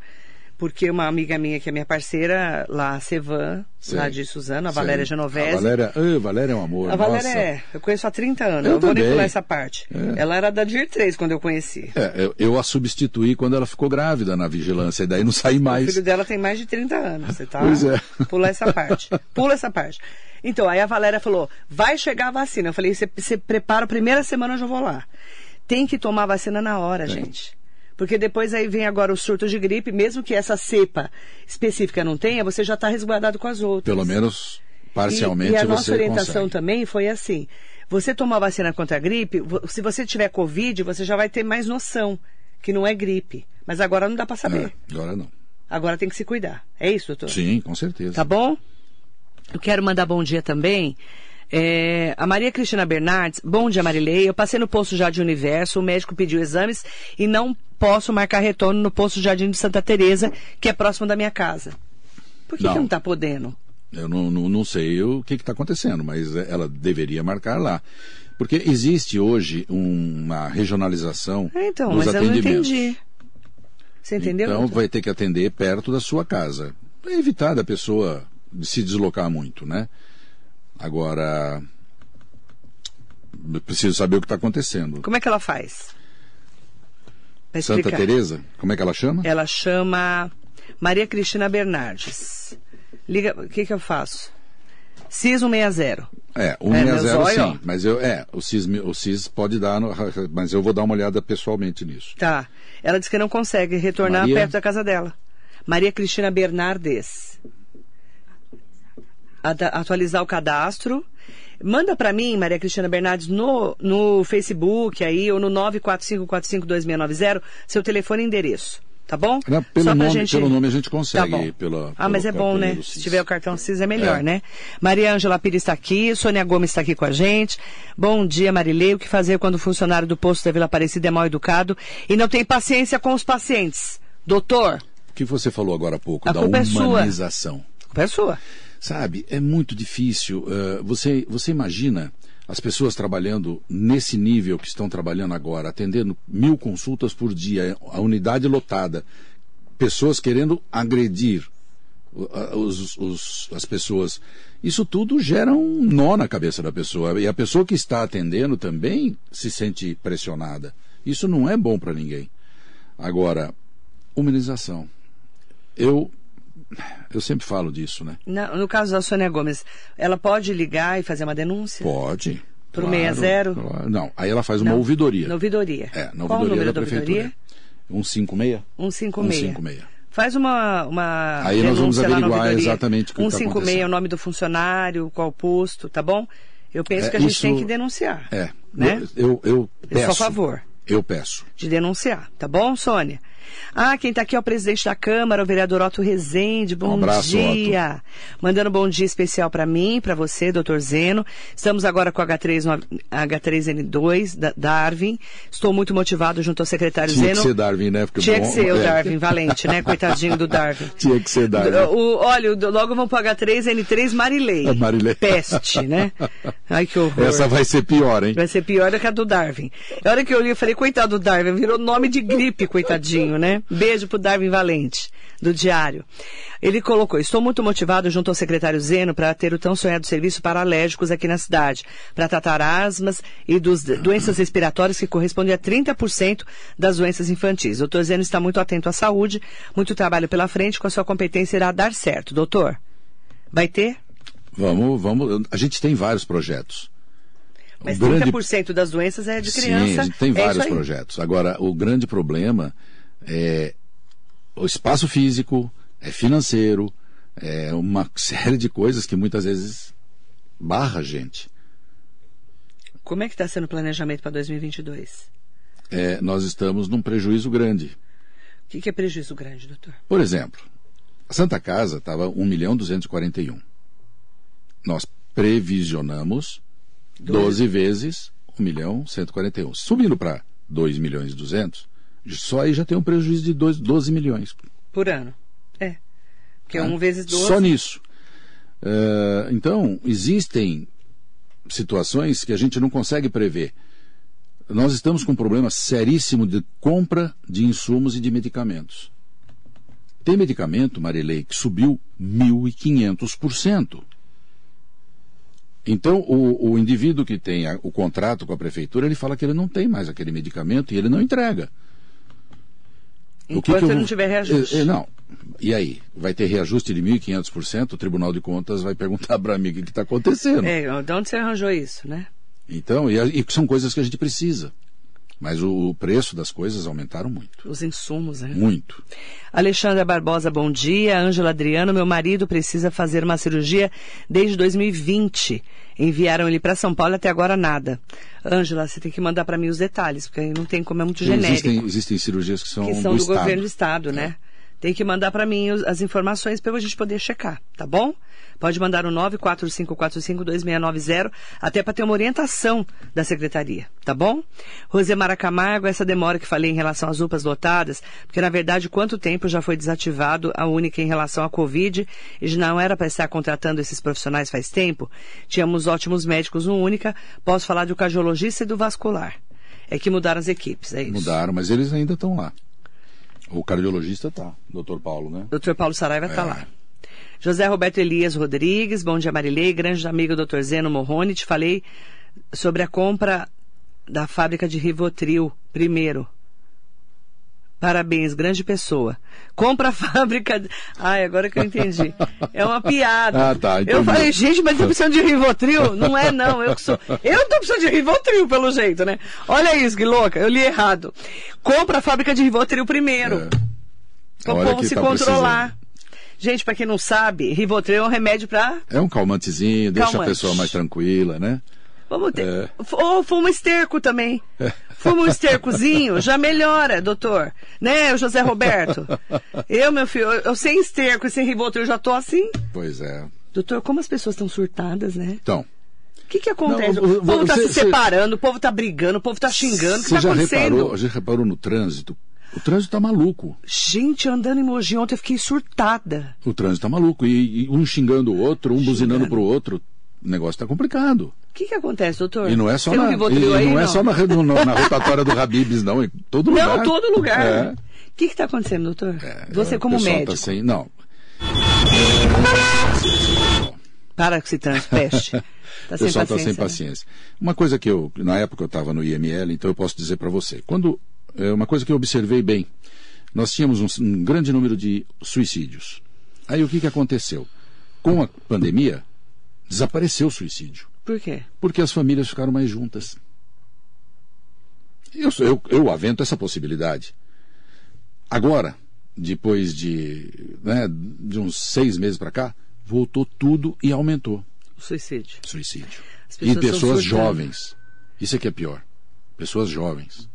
Speaker 2: porque uma amiga minha, que é minha parceira, lá, a Sevan, lá de Suzano, a Sei. Valéria Genovese. A
Speaker 3: Valéria, uh, Valéria é um amor.
Speaker 2: A Valéria Nossa. é. Eu conheço há 30 anos.
Speaker 3: Eu, eu
Speaker 2: vou
Speaker 3: nem
Speaker 2: pular essa parte. É. Ela era da DIR 3 quando eu conheci.
Speaker 3: É, eu, eu, a substituí quando ela ficou grávida na vigilância, e daí não saí mais.
Speaker 2: O filho dela tem mais de 30 anos. Você tá?
Speaker 3: Pois é.
Speaker 2: Pula essa parte. Pula essa parte. Então, aí a Valéria falou: vai chegar a vacina. Eu falei: você prepara a primeira semana, eu já vou lá. Tem que tomar vacina na hora, é. gente. Porque depois aí vem agora o surto de gripe, mesmo que essa cepa específica não tenha, você já está resguardado com as outras.
Speaker 3: Pelo menos parcialmente
Speaker 2: e, e a nossa orientação
Speaker 3: consegue.
Speaker 2: também foi assim: você tomar vacina contra a gripe, se você tiver Covid, você já vai ter mais noção que não é gripe. Mas agora não dá para saber.
Speaker 3: É, agora não.
Speaker 2: Agora tem que se cuidar. É isso, doutor?
Speaker 3: Sim, com certeza.
Speaker 2: Tá bom? Eu quero mandar bom dia também. É, a Maria Cristina Bernardes, bom dia Marilei, eu passei no posto Jardim Universo, o médico pediu exames e não posso marcar retorno no posto Jardim de Santa Teresa, que é próximo da minha casa. Por que não, que não está podendo?
Speaker 3: Eu não, não, não sei o que está acontecendo, mas ela deveria marcar lá. Porque existe hoje uma regionalização
Speaker 2: é, então,
Speaker 3: dos
Speaker 2: mas
Speaker 3: atendimentos.
Speaker 2: Eu não entendi. Você entendeu?
Speaker 3: Então vai ter que atender perto da sua casa. Para evitar da pessoa se deslocar muito, né? Agora, preciso saber o que está acontecendo.
Speaker 2: Como é que ela faz?
Speaker 3: Santa Teresa, como é que ela chama?
Speaker 2: Ela chama Maria Cristina Bernardes. Liga, o que que eu faço? CIS 160.
Speaker 3: É, 160 é, sim, mas eu é, o CIS, o CIS pode dar, no, [laughs] mas eu vou dar uma olhada pessoalmente nisso.
Speaker 2: Tá. Ela disse que não consegue retornar Maria... perto da casa dela. Maria Cristina Bernardes atualizar o cadastro. Manda para mim, Maria Cristina Bernardes, no, no Facebook aí, ou no 945452690, seu telefone e endereço. Tá bom?
Speaker 3: Não, pelo, nome, gente... pelo nome a gente consegue.
Speaker 2: Tá
Speaker 3: pela,
Speaker 2: ah, mas é bom, né? Se tiver o cartão CIS é melhor, é. né? Maria Ângela Pires está aqui, Sônia Gomes está aqui com a gente. Bom dia, Marilei. O que fazer quando o funcionário do posto da Vila Aparecida é mal educado e não tem paciência com os pacientes? Doutor?
Speaker 3: O que você falou agora há pouco,
Speaker 2: a
Speaker 3: da humanização.
Speaker 2: É a culpa é sua.
Speaker 3: Sabe, é muito difícil. Uh, você, você imagina as pessoas trabalhando nesse nível que estão trabalhando agora, atendendo mil consultas por dia, a unidade lotada, pessoas querendo agredir os, os, as pessoas. Isso tudo gera um nó na cabeça da pessoa. E a pessoa que está atendendo também se sente pressionada. Isso não é bom para ninguém. Agora, humanização. Eu eu sempre falo disso, né?
Speaker 2: No, no caso da Sônia Gomes, ela pode ligar e fazer uma denúncia?
Speaker 3: Pode.
Speaker 2: Para o claro, 60?
Speaker 3: Claro. Não, aí ela faz uma não. ouvidoria.
Speaker 2: Na ouvidoria.
Speaker 3: É, na
Speaker 2: Qual
Speaker 3: ouvidoria
Speaker 2: o número
Speaker 3: da,
Speaker 2: da
Speaker 3: prefeitura. 156?
Speaker 2: 156.
Speaker 3: 156.
Speaker 2: Faz uma, uma
Speaker 3: Aí nós vamos averiguar exatamente o que está acontecendo.
Speaker 2: 156 é o nome do funcionário, qual posto, tá bom? Eu penso é, que a gente isso, tem que denunciar.
Speaker 3: É.
Speaker 2: Né?
Speaker 3: Eu, eu, eu peço.
Speaker 2: Eu sou a favor.
Speaker 3: Eu peço.
Speaker 2: De denunciar, tá bom, Sônia? Ah, quem está aqui é o presidente da Câmara, o vereador Otto Rezende. Bom um abraço, dia. Otto. Mandando um bom dia especial para mim, para você, doutor Zeno. Estamos agora com H3, H3N2, da Darwin. Estou muito motivado junto ao secretário
Speaker 3: Tinha
Speaker 2: Zeno.
Speaker 3: Tinha que ser Darwin, né?
Speaker 2: Porque Tinha bom, que ser o é. Darwin, valente, né? Coitadinho do Darwin. [laughs]
Speaker 3: Tinha que ser Darwin.
Speaker 2: O, olha, logo vamos para H3N3 Marilei.
Speaker 3: Marilei.
Speaker 2: Peste, né? Ai, que horror.
Speaker 3: Essa vai ser pior, hein?
Speaker 2: Vai ser pior do que a do Darwin. A hora que eu li, eu falei, coitado do Darwin, virou nome de gripe, coitadinho, né? Beijo pro Darwin Valente, do Diário. Ele colocou, estou muito motivado junto ao secretário Zeno para ter o tão sonhado serviço para alérgicos aqui na cidade, para tratar asmas e dos, doenças respiratórias que correspondem a 30% das doenças infantis. O doutor Zeno está muito atento à saúde, muito trabalho pela frente, com a sua competência irá dar certo. Doutor, vai ter?
Speaker 3: Vamos, vamos. A gente tem vários projetos.
Speaker 2: Mas grande... 30% das doenças é de criança.
Speaker 3: Sim, a gente tem
Speaker 2: é
Speaker 3: vários projetos. Agora, o grande problema é o espaço físico, é financeiro, é uma série de coisas que muitas vezes barra a gente.
Speaker 2: Como é que está sendo o planejamento para 2022?
Speaker 3: é, nós estamos num prejuízo grande.
Speaker 2: O que, que é prejuízo grande, doutor?
Speaker 3: Por exemplo, a Santa Casa estava 1 milhão 241. Nós previsionamos 12 vezes 1 milhão 141. Subindo para 2 milhões e 200, só aí já tem um prejuízo de 2, 12 milhões.
Speaker 2: Por ano. É. Porque é
Speaker 3: Tá?
Speaker 2: 1 vezes 12.
Speaker 3: Só nisso. Eh, então, existem situações que a gente não consegue prever. Nós estamos com um problema seríssimo de compra de insumos e de medicamentos. Tem medicamento, Marilei, que subiu 1.500%. Então, o, o indivíduo que tem a- o contrato com a prefeitura, ele fala que ele não tem mais aquele medicamento e ele não entrega. O que
Speaker 2: Enquanto
Speaker 3: que eu
Speaker 2: não tiver reajuste.
Speaker 3: É, é, não. E aí? Vai ter reajuste de 1.500%? O Tribunal de Contas vai perguntar [laughs] para mim o que está acontecendo.
Speaker 2: É, de onde você arranjou isso, né?
Speaker 3: Então, e, e são coisas que a gente precisa. Mas o, preço das coisas aumentaram muito.
Speaker 2: Os insumos, né?
Speaker 3: Muito.
Speaker 2: Alexandra Barbosa, bom dia. Ângela Adriano, meu marido precisa fazer uma cirurgia desde 2020. Enviaram ele para São Paulo até agora nada. Ângela, você tem que mandar para mim os detalhes, porque aí não tem como é muito genérico.
Speaker 3: Existem, existem cirurgias que são,
Speaker 2: que são do.
Speaker 3: É.
Speaker 2: governo do estado, né? Tem que mandar para mim as informações para a gente poder checar, tá bom? Pode mandar o 945452690, até para ter uma orientação da secretaria, tá bom? Rosemara Camargo, essa demora que falei em relação às UPAs lotadas, porque na verdade quanto tempo já foi desativado a única em relação à Covid e não era para estar contratando esses profissionais faz tempo? Tínhamos ótimos médicos no única, posso falar do cardiologista e do vascular. É que mudaram as equipes, é isso.
Speaker 3: Mudaram, mas eles ainda estão lá. O cardiologista tá, doutor Paulo, né?
Speaker 2: Dr. Paulo Saraiva está
Speaker 3: É.
Speaker 2: lá. José Roberto Elias Rodrigues, bom dia Marilei, grande amigo Dr. Zeno Morrone, te falei sobre a compra da fábrica de Rivotril primeiro. Parabéns, grande pessoa. Compra a [laughs] fábrica. Ai, agora que eu entendi. É uma piada.
Speaker 3: Ah, tá,
Speaker 2: Eu falei, gente, mas tô precisando de Rivotril? Não é, não. Eu que sou. Eu tô precisando de Rivotril, pelo jeito, né? Olha isso, que louca. Eu li errado. Compra a fábrica de Rivotril primeiro.
Speaker 3: É.
Speaker 2: Para o povo se
Speaker 3: tá
Speaker 2: controlar. Gente, para quem não sabe, Rivotril é um remédio para
Speaker 3: É um calmantezinho, deixa
Speaker 2: Calmante.
Speaker 3: a pessoa mais tranquila, né?
Speaker 2: Vamos ter.
Speaker 3: É.
Speaker 2: Ou fuma esterco também. Fuma um estercozinho, já melhora, doutor. Né, José Roberto? Eu, meu filho, eu, eu sem esterco e sem Rivotril já tô assim.
Speaker 3: Pois é.
Speaker 2: Doutor, como as pessoas estão surtadas, né?
Speaker 3: Então,
Speaker 2: O que que acontece?
Speaker 3: Não,
Speaker 2: o povo tá
Speaker 3: você-
Speaker 2: se separando, o povo tá brigando, o povo tá xingando. O que tá
Speaker 3: já
Speaker 2: acontecendo?
Speaker 3: reparou, já reparou no trânsito? O trânsito tá maluco.
Speaker 2: Gente, andando em Mogi ontem eu fiquei surtada.
Speaker 3: O trânsito tá maluco. E, e um xingando o outro, um buzinando
Speaker 2: Xingando.
Speaker 3: pro outro. O negócio tá complicado.
Speaker 2: O que que acontece, doutor?
Speaker 3: E não é só, na, e, não é só na, na rotatória do Habibs, não. Em todo lugar.
Speaker 2: Não, todo lugar.
Speaker 3: É.
Speaker 2: O que que tá acontecendo, doutor?
Speaker 3: É,
Speaker 2: Você como
Speaker 3: pessoal
Speaker 2: médico.
Speaker 3: Tá sem, não.
Speaker 2: Para com esse trânsito, peste. [laughs] Tá
Speaker 3: O pessoal está sem
Speaker 2: né?
Speaker 3: paciência. Uma coisa que eu, na época eu estava no IML, então eu posso dizer para você. Quando, é uma coisa que eu observei bem, nós tínhamos um, um grande número de suicídios. Aí o que, que aconteceu? Com a pandemia, desapareceu o suicídio.
Speaker 2: Por quê?
Speaker 3: Porque as famílias ficaram mais juntas. Eu, eu, eu avento essa possibilidade. Agora, depois de, né, de uns seis meses para cá, voltou tudo e aumentou
Speaker 2: O suicídio.
Speaker 3: suicídio.
Speaker 2: As
Speaker 3: E
Speaker 2: pessoas
Speaker 3: pessoas jovens. Isso é que é pior. Pessoas jovens.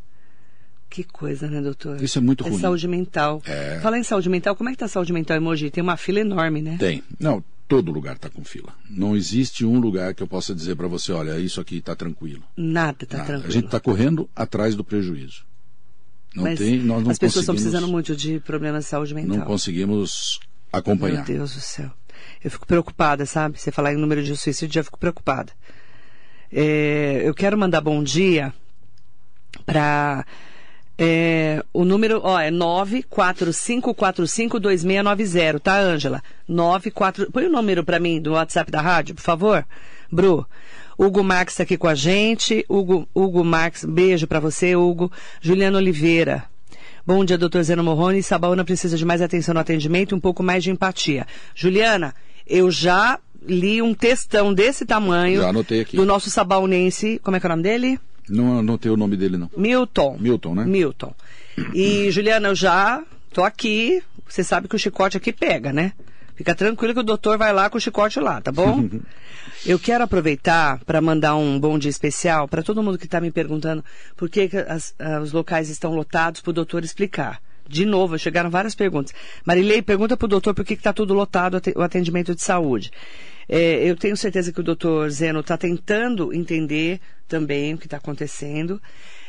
Speaker 2: Que coisa, né, doutor?
Speaker 3: Isso é muito ruim.
Speaker 2: saúde mental.
Speaker 3: É.
Speaker 2: Falar em saúde mental, como é que tá a saúde mental em Mogi? Tem uma fila enorme, né?
Speaker 3: Tem. Não, todo lugar está com fila. Não existe um lugar que eu possa dizer para você, olha, isso aqui está tranquilo.
Speaker 2: Nada tá
Speaker 3: Nada.
Speaker 2: tranquilo.
Speaker 3: A gente está correndo atrás do prejuízo. Não
Speaker 2: Mas
Speaker 3: tem, nós não
Speaker 2: as pessoas estão precisando muito de problemas de saúde mental.
Speaker 3: Não conseguimos
Speaker 2: Meu
Speaker 3: acompanhar.
Speaker 2: Deus do céu. Eu fico preocupada, sabe? Você falar em número de suicídio, já fico preocupada. É, eu quero mandar bom dia para é, o número, ó, é 945452690, tá, Ângela? 94, põe o número para mim do WhatsApp da rádio, por favor. Bru. Hugo Marques está aqui com a gente. Hugo, Hugo Marques, beijo para você, Hugo. Juliana Oliveira. Bom dia, doutor Zeno Morrone. Sabaúna precisa de mais atenção no atendimento e um pouco mais de empatia. Juliana, eu já li um textão desse tamanho
Speaker 3: Já anotei aqui.
Speaker 2: do nosso sabaunense, como é que é o nome dele?
Speaker 3: Não anotei o nome dele, não.
Speaker 2: Milton.
Speaker 3: Milton, né?
Speaker 2: Milton. E, [clears throat] Juliana, eu já tô aqui. Você sabe que o chicote aqui pega, né? Fica tranquilo que o doutor vai lá com o chicote lá, tá bom? [laughs] Eu quero aproveitar para mandar um bom dia especial para todo mundo que está me perguntando por que, que as, ah, os locais estão lotados para o doutor explicar. De novo, chegaram várias perguntas. Marilei, pergunta para o doutor por que está tudo lotado o atendimento de saúde. É, eu tenho certeza que o doutor Zeno está tentando entender também o que está acontecendo.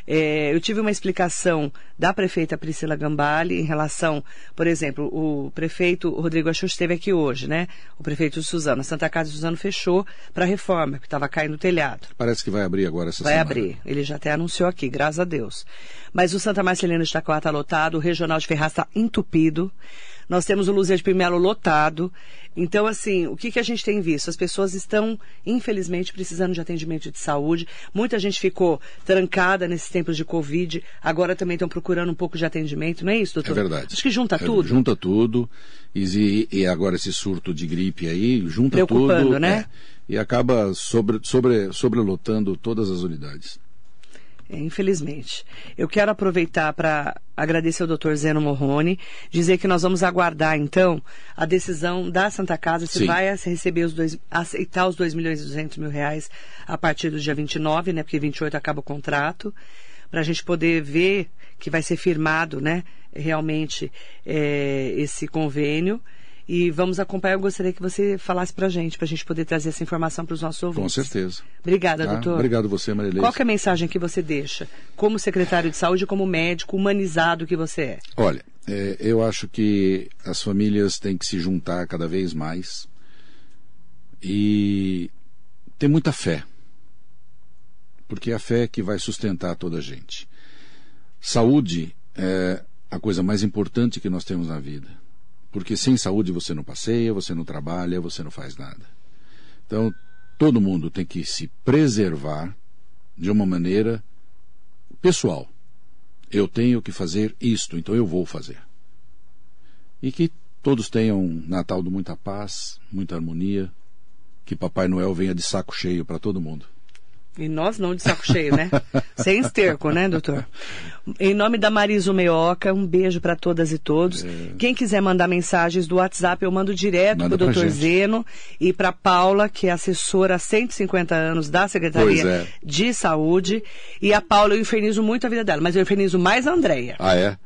Speaker 2: É, eu tive uma explicação da prefeita Priscila Gambale em relação, por exemplo, o prefeito Rodrigo Axux esteve aqui hoje, né? O prefeito de Suzano. A Santa Casa de Suzano fechou para reforma, porque estava caindo o telhado.
Speaker 3: Parece que vai abrir agora essa
Speaker 2: vai
Speaker 3: semana.
Speaker 2: Vai abrir. Ele já até anunciou aqui, graças a Deus. Mas o Santa Marcelina de Itacoá está lotado, o Regional de Ferraz está entupido. Nós temos o Luzia de Primelo lotado. Então, assim, o que, que a gente tem visto? As pessoas estão, infelizmente, precisando de atendimento de saúde. Muita gente ficou trancada nesses tempos de Covid. Agora também estão procurando um pouco de atendimento. Não é isso, doutor?
Speaker 3: É verdade.
Speaker 2: Acho que junta
Speaker 3: é,
Speaker 2: tudo.
Speaker 3: Junta tudo. E, e, agora esse surto de gripe aí, junta
Speaker 2: Preocupando,
Speaker 3: tudo.
Speaker 2: né?
Speaker 3: É, e acaba sobre, sobre, sobrelotando todas as unidades.
Speaker 2: Infelizmente. Eu quero aproveitar para agradecer ao doutor Zeno Morrone, dizer que nós vamos aguardar, então, a decisão da Santa Casa se
Speaker 3: Sim.
Speaker 2: vai receber os dois, aceitar os 2 milhões e 200 mil reais a partir do dia 29, né, porque 28 acaba o contrato, para a gente poder ver que vai ser firmado, né, realmente é, esse convênio. E vamos acompanhar. Eu gostaria que você falasse para a gente, para a gente poder trazer essa informação para os nossos ouvintes.
Speaker 3: Com certeza.
Speaker 2: Obrigada,
Speaker 3: Tá?
Speaker 2: doutor.
Speaker 3: Obrigado você, Marilene.
Speaker 2: Qual que é a mensagem que você deixa, como secretário de saúde, como médico humanizado que você é?
Speaker 3: Olha, é, eu acho que as famílias têm que se juntar cada vez mais e ter muita fé, porque é a fé que vai sustentar toda a gente. Saúde é a coisa mais importante que nós temos na vida, porque sem saúde você não passeia, você não trabalha, você não faz nada. Então, todo mundo tem que se preservar de uma maneira pessoal eu tenho que fazer isto, então eu vou fazer. E que todos tenham um Natal de muita paz, muita harmonia, que Papai Noel venha de saco cheio para todo mundo.
Speaker 2: E nós não de saco cheio, né? [laughs] Sem esterco, né, doutor? Em nome da Marisa Meoca, um beijo para todas e todos. É... Quem quiser mandar mensagens do WhatsApp, eu mando direto para o doutor Zeno e para Paula, que é assessora há 150 anos da Secretaria
Speaker 3: é.
Speaker 2: de Saúde. E a Paula, eu infernizo muito a vida dela, mas eu infernizo mais a Andréia.
Speaker 3: Ah, é?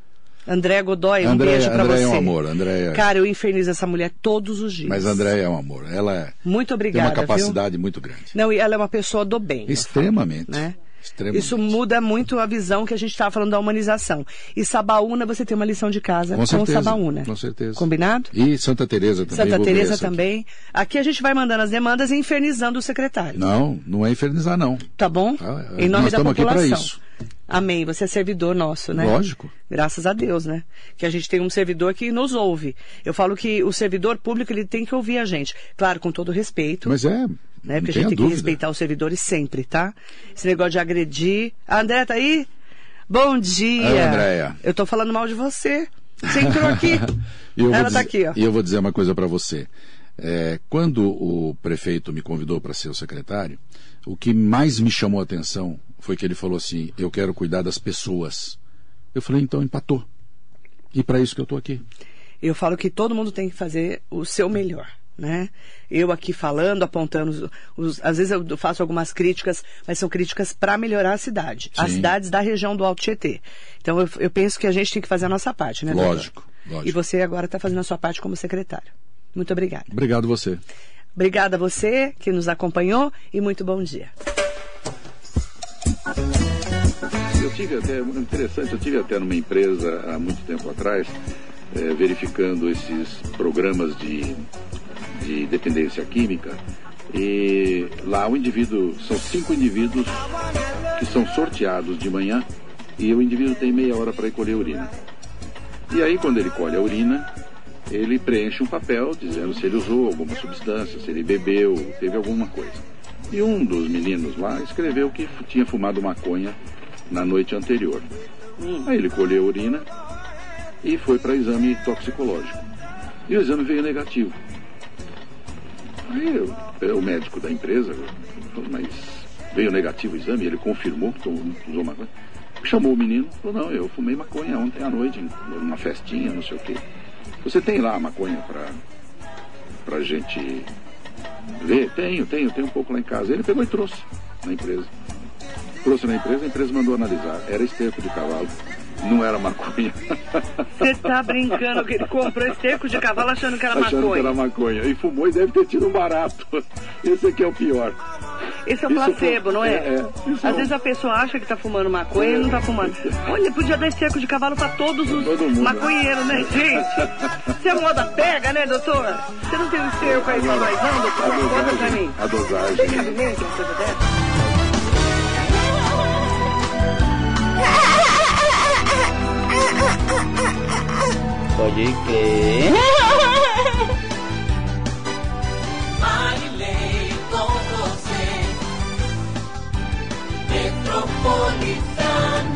Speaker 2: André Godoy, um beijo para
Speaker 3: André
Speaker 2: você.
Speaker 3: é um amor, André.
Speaker 2: Cara, eu infernizo essa mulher todos os dias.
Speaker 3: Mas André é um amor. Ela é,
Speaker 2: muito obrigada,
Speaker 3: tem uma capacidade
Speaker 2: viu?
Speaker 3: muito grande.
Speaker 2: Não, e ela é uma pessoa do bem.
Speaker 3: Extremamente.
Speaker 2: Falo, né?
Speaker 3: Extremamente.
Speaker 2: Isso muda muito a visão que a gente estava falando da humanização. E Sabaúna, você tem uma lição de casa
Speaker 3: com,
Speaker 2: com
Speaker 3: certeza,
Speaker 2: Sabaúna.
Speaker 3: Com certeza.
Speaker 2: Combinado?
Speaker 3: E Santa Teresa também.
Speaker 2: Santa Teresa também. Aqui. aqui a gente vai mandando as demandas e infernizando o secretário.
Speaker 3: Não, não é infernizar, não.
Speaker 2: Tá bom?
Speaker 3: Ah,
Speaker 2: em nome
Speaker 3: nós
Speaker 2: da população.
Speaker 3: aqui isso.
Speaker 2: Amém. Você é servidor nosso, né?
Speaker 3: Lógico.
Speaker 2: Graças a Deus, né? Que a gente tem um servidor que nos ouve. Eu falo que o servidor público ele tem que ouvir a gente. Claro, com todo respeito.
Speaker 3: Mas é.
Speaker 2: Né? Porque a gente tem
Speaker 3: dúvida.
Speaker 2: que respeitar os servidores sempre, tá? Esse negócio de agredir. A André tá aí? Bom dia.
Speaker 3: Oi, Andréia.
Speaker 2: Eu tô falando mal de você. Você entrou aqui. [laughs]
Speaker 3: Ela
Speaker 2: dizer, tá aqui, ó.
Speaker 3: E eu vou dizer uma coisa para você. É, quando o prefeito me convidou para ser o secretário, o que mais me chamou a atenção foi que ele falou assim: eu quero cuidar das pessoas. Eu falei, então empatou. E para isso que eu estou aqui.
Speaker 2: Eu falo que todo mundo tem que fazer o seu melhor. Né? Eu aqui falando, apontando, os, os, às vezes eu faço algumas críticas, mas são críticas para melhorar a cidade,
Speaker 3: Sim.
Speaker 2: as cidades da região do Alto Tietê. Então eu, eu, penso que a gente tem que fazer a nossa parte, né?
Speaker 3: Lógico, lógico.
Speaker 2: E você agora está fazendo a sua parte como secretário. Muito obrigada.
Speaker 3: Obrigado você.
Speaker 2: Obrigada a você que nos acompanhou e muito bom dia.
Speaker 3: Eu tive até, interessante, eu tive até numa empresa há muito tempo atrás, é, verificando esses programas de, de dependência química, e lá o indivíduo, são cinco indivíduos que são sorteados de manhã, e o indivíduo tem meia hora para colher a urina. E aí, quando ele colhe a urina, ele preenche um papel dizendo se ele usou alguma substância, se ele bebeu, teve alguma coisa. E um dos meninos lá escreveu que tinha fumado maconha na noite anterior. Hum. Aí ele colheu a urina e foi para exame toxicológico. E o exame veio negativo. Aí eu, o médico da empresa falou, mas veio negativo o exame, ele confirmou que usou maconha. Chamou o menino, falou, não, eu fumei maconha ontem à noite, numa festinha, não sei o quê. Você tem lá a maconha para pra gente ver? Tenho, tenho, tenho um pouco lá em casa. Ele pegou e trouxe na empresa. Trouxe na empresa, a empresa mandou analisar. Era esterco de cavalo não era maconha.
Speaker 2: Você tá brincando que ele comprou esterco de cavalo achando que era
Speaker 3: achando
Speaker 2: maconha?
Speaker 3: que era maconha. E fumou e deve ter tido um barato. Esse aqui é o pior.
Speaker 2: Esse é o placebo, não é?
Speaker 3: é, é.
Speaker 2: Às é vezes a pessoa acha que tá fumando maconha e não tá fumando. Olha, podia dar esterco de cavalo pra todos os
Speaker 3: Todo mundo,
Speaker 2: maconheiros, né, gente? Se a moda pega, né, doutor? Você não tem um esterco aí pra nós, não, doutor? Conta pra mim.
Speaker 3: A dosagem.
Speaker 2: Tem cabimento uma coisa dessa?
Speaker 4: Oye, ¿qué?
Speaker 5: Napolitano.